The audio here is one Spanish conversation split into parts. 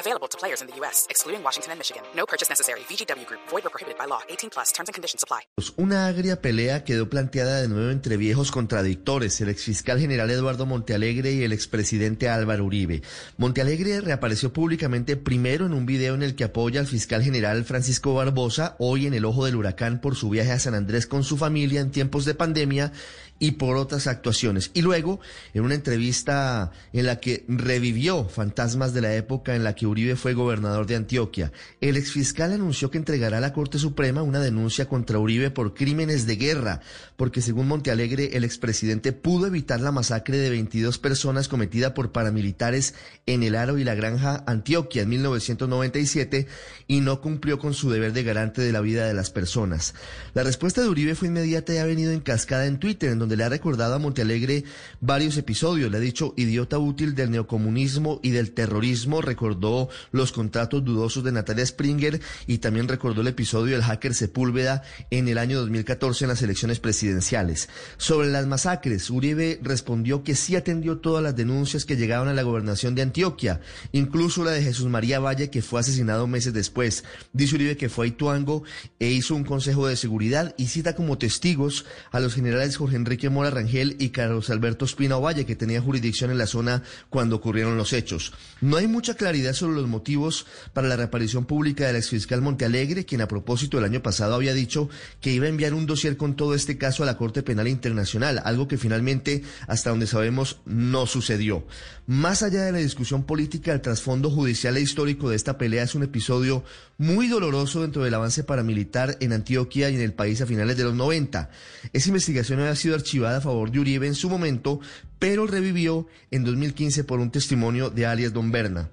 Available to players in the U.S., excluding Washington and Michigan. No purchase necessary. VGW Group. Void or prohibited by law. 18 plus. Terms and conditions apply. Una agria pelea quedó planteada de nuevo entre viejos contradictores, el exfiscal general Eduardo Montealegre y el expresidente Álvaro Uribe. Montealegre reapareció públicamente primero en un video en el que apoya al fiscal general Francisco Barbosa, hoy en el ojo del huracán por su viaje a San Andrés con su familia en tiempos de pandemia y por otras actuaciones. Y luego, en una entrevista en la que revivió fantasmas de la época en la que Uribe fue gobernador de Antioquia, el exfiscal anunció que entregará a la Corte Suprema una denuncia contra Uribe por crímenes de guerra, porque según Montealegre, el expresidente pudo evitar la masacre de 22 personas cometida por paramilitares en el Aro y la Granja Antioquia en 1997 y no cumplió con su deber de garante de la vida de las personas. La respuesta de Uribe fue inmediata y ha venido en cascada en Twitter, en donde le ha recordado a Montealegre varios episodios. Le ha dicho idiota útil del neocomunismo y del terrorismo. Recordó los contratos dudosos de Natalia Springer y también recordó el episodio del hacker Sepúlveda en el año 2014 en las elecciones presidenciales. Sobre las masacres, Uribe respondió que sí atendió todas las denuncias que llegaban a la gobernación de Antioquia, incluso la de Jesús María Valle, que fue asesinado meses después. Dice Uribe que fue a Ituango e hizo un consejo de seguridad y cita como testigos a los generales Jorge Enrique Mora Rangel y Carlos Alberto Espina Ovalle, que tenía jurisdicción en la zona cuando ocurrieron los hechos. No hay mucha claridad sobre los motivos para la reaparición pública del exfiscal Montealegre, quien a propósito el año pasado había dicho que iba a enviar un dossier con todo este caso a la Corte Penal Internacional, algo que finalmente, hasta donde sabemos, no sucedió. Más allá de la discusión política, el trasfondo judicial e histórico de esta pelea es un episodio muy doloroso dentro del avance paramilitar en Antioquia y en el país a finales de los 90. Esa investigación había sido archivada a favor de Uribe en su momento, pero revivió en 2015 por un testimonio de alias Don Berna.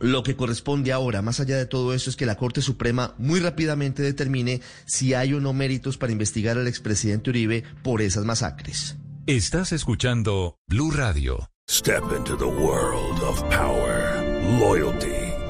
Lo que corresponde ahora, más allá de todo eso, es que la Corte Suprema muy rápidamente determine si hay o no méritos para investigar al expresidente Uribe por esas masacres. Estás escuchando Blue Radio. Step into the world of power, loyalty,